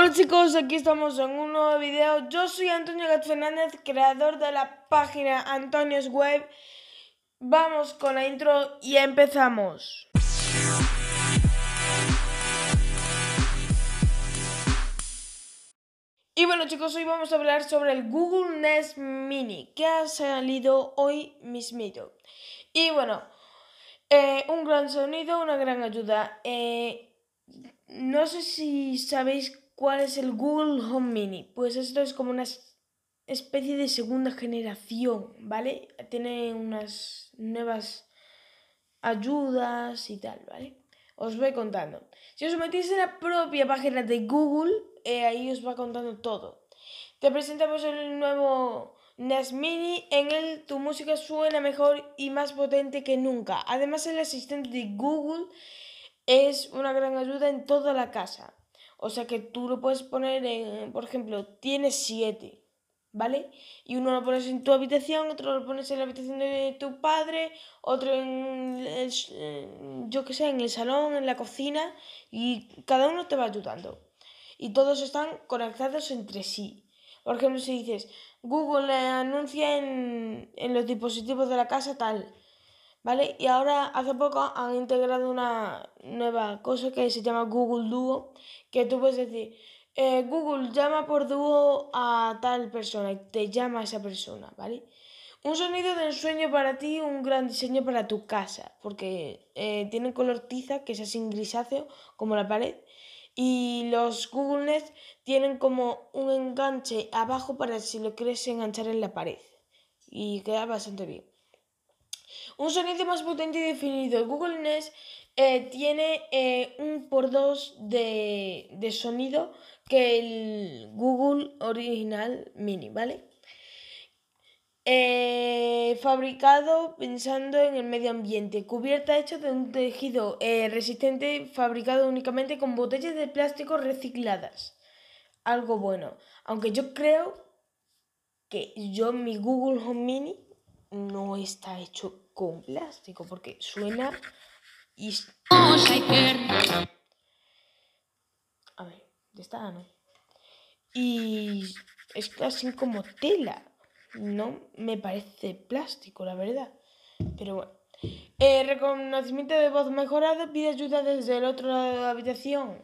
Hola chicos, aquí estamos en un nuevo video. Yo soy Antonio Gat Fernández, creador de la página Antonio's Web. Vamos con la intro y empezamos. Y bueno chicos, hoy vamos a hablar sobre el Google Nest Mini que ha salido hoy mismito. Y bueno, eh, un gran sonido, una gran ayuda. Eh, no sé si sabéis cuál es el Google Home Mini. Pues esto es como una especie de segunda generación, ¿vale? Tiene unas nuevas ayudas y tal, ¿vale? Os voy contando. Si os metéis en la propia página de Google, eh, ahí os va contando todo. Te presentamos el nuevo NES Mini. En él tu música suena mejor y más potente que nunca. Además, el asistente de Google es una gran ayuda en toda la casa. O sea que tú lo puedes poner en, por ejemplo, tienes siete, ¿vale? Y uno lo pones en tu habitación, otro lo pones en la habitación de tu padre, otro en, el, yo qué sé, en el salón, en la cocina, y cada uno te va ayudando. Y todos están conectados entre sí. Por ejemplo, si dices, Google anuncia en, en los dispositivos de la casa tal, ¿vale? Y ahora hace poco han integrado una nueva cosa que se llama Google Duo, que tú puedes decir, eh, Google llama por dúo a tal persona y te llama a esa persona, ¿vale? Un sonido de ensueño para ti, un gran diseño para tu casa, porque eh, tiene color tiza, que es así grisáceo, como la pared, y los Google Nest tienen como un enganche abajo para si lo quieres enganchar en la pared, y queda bastante bien. Un sonido más potente y definido. Google Nest eh, tiene eh, un por dos de, de, sonido que el Google original mini, ¿vale? Eh, fabricado pensando en el medio ambiente, cubierta hecha de un tejido resistente fabricado únicamente con botellas de plástico recicladas. Algo bueno. Aunque yo creo que yo mi Google Home Mini no está hecho con plástico porque suena y... A ver, ya está, ¿no? Y es casi como tela. No me parece plástico, la verdad. Pero bueno. Eh, reconocimiento de voz mejorado. Pide ayuda desde el otro lado de la habitación.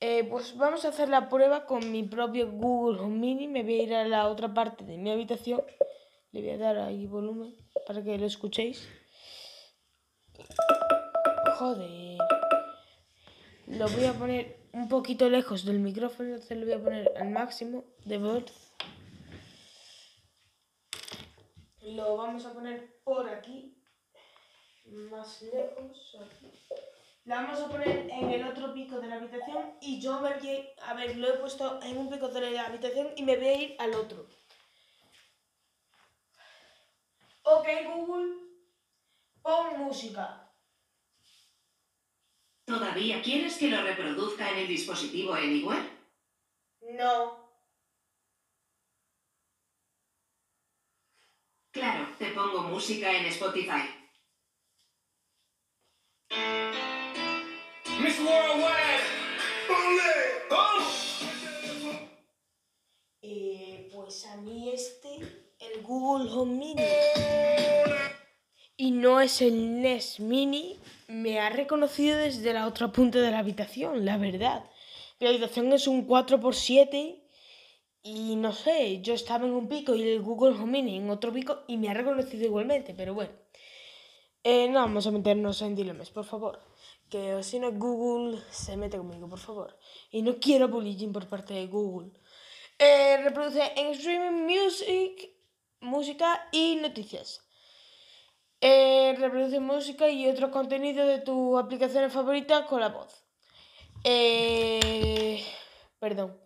Eh, pues vamos a hacer la prueba con mi propio Google Mini. Me voy a ir a la otra parte de mi habitación. Le voy a dar ahí volumen para que lo escuchéis. Joder. Lo voy a poner un poquito lejos del micrófono, entonces lo voy a poner al máximo de voz. Lo vamos a poner por aquí, más lejos, aquí. La vamos a poner en el otro pico de la habitación y yo me voy a ver, lo he puesto en un pico de la habitación y me voy a ir al otro. Ok, Google, pon música. ¿Todavía quieres que lo reproduzca en el dispositivo Anywhere? No. Claro, te pongo música en Spotify. Miss Worldwide, Eh, pues a mí este el Google Home Mini no es el NES Mini, me ha reconocido desde la otra punta de la habitación, la verdad. Mi habitación es un 4x7 y no sé, yo estaba en un pico y el Google Home Mini en otro pico y me ha reconocido igualmente, pero bueno. Eh, no vamos a meternos en dilemas, por favor. Que si no Google se mete conmigo, por favor. Y no quiero bullying por parte de Google. Eh, reproduce en Streaming Music música y noticias. Eh, reproduce música y otro contenido de tu aplicación favorita con la voz. Eh, perdón.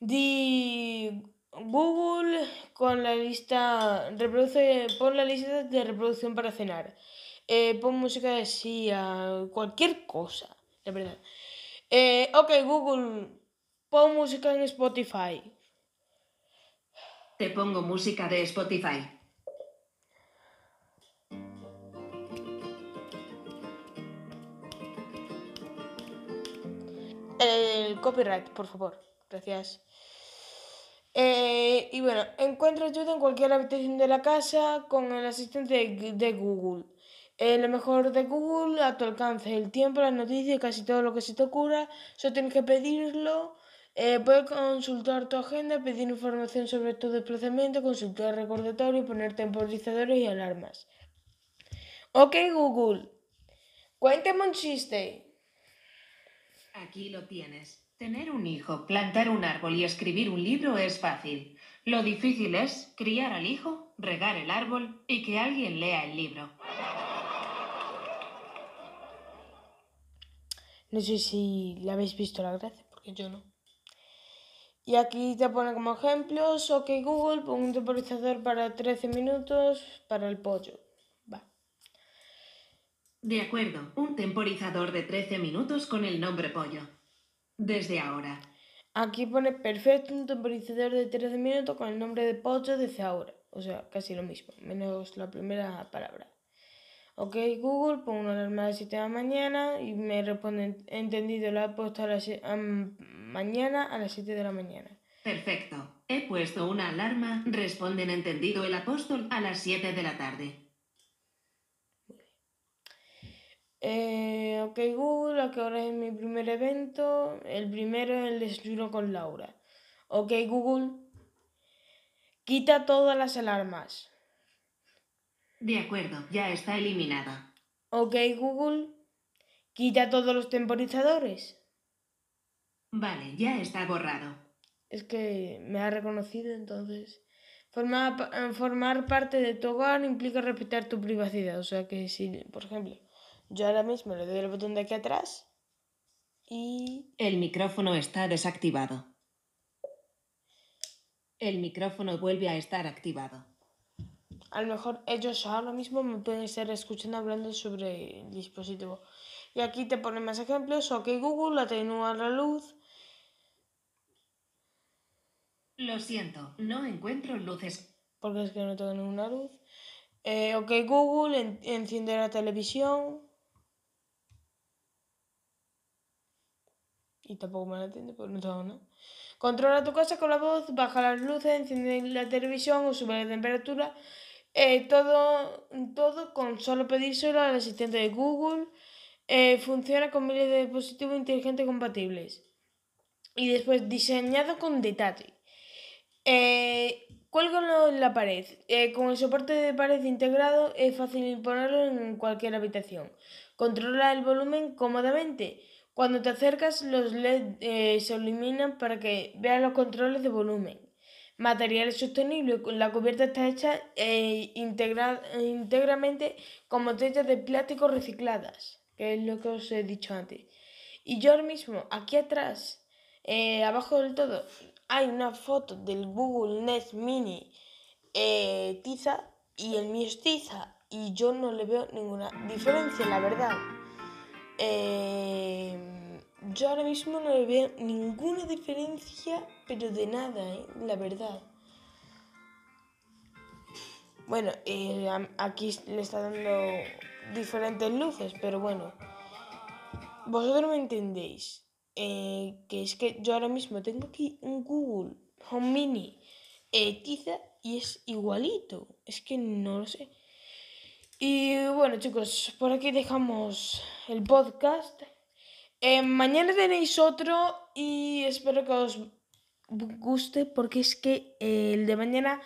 Di Google con la lista. Reproduce. Pon la lista de reproducción para cenar. Eh, pon música de sí a cualquier cosa, de verdad. Eh, ok, Google, pon música en Spotify. Te pongo música de Spotify. El copyright, por favor. Gracias. Eh, y bueno, encuentra ayuda en cualquier habitación de la casa con el asistente de, Google. Eh, lo mejor de Google a tu alcance, el tiempo, las noticias, casi todo lo que se te ocurra. Solo tienes que pedirlo. Eh, puedes consultar tu agenda, pedir información sobre tu desplazamiento, consultar recordatorios, poner temporizadores y alarmas. Ok, Google. Cuéntame un chiste. Aquí lo tienes. Tener un hijo, plantar un árbol y escribir un libro es fácil. Lo difícil es criar al hijo, regar el árbol y que alguien lea el libro. No sé si la habéis visto la gracia, porque yo no. Y aquí te pone como ejemplos, ok Google, pon un temporizador para 13 minutos para el pollo. De acuerdo, un temporizador de 13 minutos con el nombre pollo. Desde ahora. Aquí pone perfecto un temporizador de 13 minutos con el nombre de pollo desde ahora. O sea, casi lo mismo, menos la primera palabra. Ok, Google, pongo una alarma a las 7 de la mañana y me responde, entendido, la he puesto a las mañana a las 7 de la mañana. Perfecto. He puesto una alarma, responden entendido el apóstol a las 7 de la tarde. Eh, ok Google, ¿a qué hora es mi primer evento? El primero es el desayuno con Laura. Ok Google, quita todas las alarmas. De acuerdo, ya está eliminada. Ok Google, quita todos los temporizadores. Vale, ya está borrado. Es que me ha reconocido entonces. Formar, formar parte de tu hogar implica respetar tu privacidad. O sea que si, por ejemplo, yo ahora mismo le doy el botón de aquí atrás y... El micrófono está desactivado. El micrófono vuelve a estar activado. A lo mejor ellos ahora mismo me pueden estar escuchando hablando sobre el dispositivo. Y aquí te ponen más ejemplos. Ok Google, atenúa la luz. Lo siento, no encuentro luces. Porque es que no tengo ninguna luz. Eh, ok Google, en enciende la televisión. Y tampoco me la entiende porque no tengo nada. Controla tu casa con la voz, baja las luces, enciende la televisión o sube la temperatura. Eh, todo, todo con solo pedírselo al asistente de Google. Eh, funciona con miles de dispositivos inteligentes compatibles. Y después diseñado con detalle. Eh, cuélgalo en la pared. Eh, con el soporte de pared integrado es fácil ponerlo en cualquier habitación. Controla el volumen cómodamente. Cuando te acercas, los LED eh, se iluminan para que veas los controles de volumen. Materiales sostenibles. La cubierta está hecha eh, íntegramente con botellas de plástico recicladas, que es lo que os he dicho antes. Y yo ahora mismo, aquí atrás, eh, abajo del todo, hay una foto del Google Nest Mini eh, tiza y el mío es tiza y yo no le veo ninguna diferencia, la verdad. Eh, yo ahora mismo no le veo ninguna diferencia, pero de nada, ¿eh? la verdad. Bueno, aquí le está dando diferentes luces, pero bueno. Vosotros me entendéis. Eh, que es que yo ahora mismo tengo aquí un Google Home Mini eh, tiza y es igualito. Es que no lo sé. Y bueno chicos, por aquí dejamos el podcast. Eh, mañana tenéis otro y espero que os guste porque es que eh, el de mañana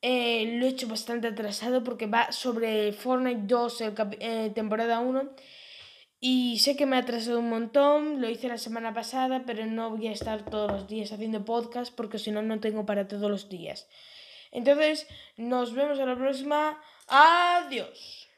eh, lo he hecho bastante atrasado porque va sobre Fortnite 2, el temporada 1. Y sé que me ha atrasado un montón, lo hice la semana pasada, pero no voy a estar todos los días haciendo podcast porque si no, no tengo para todos los días. Entonces, nos vemos en la próxima. Adiós.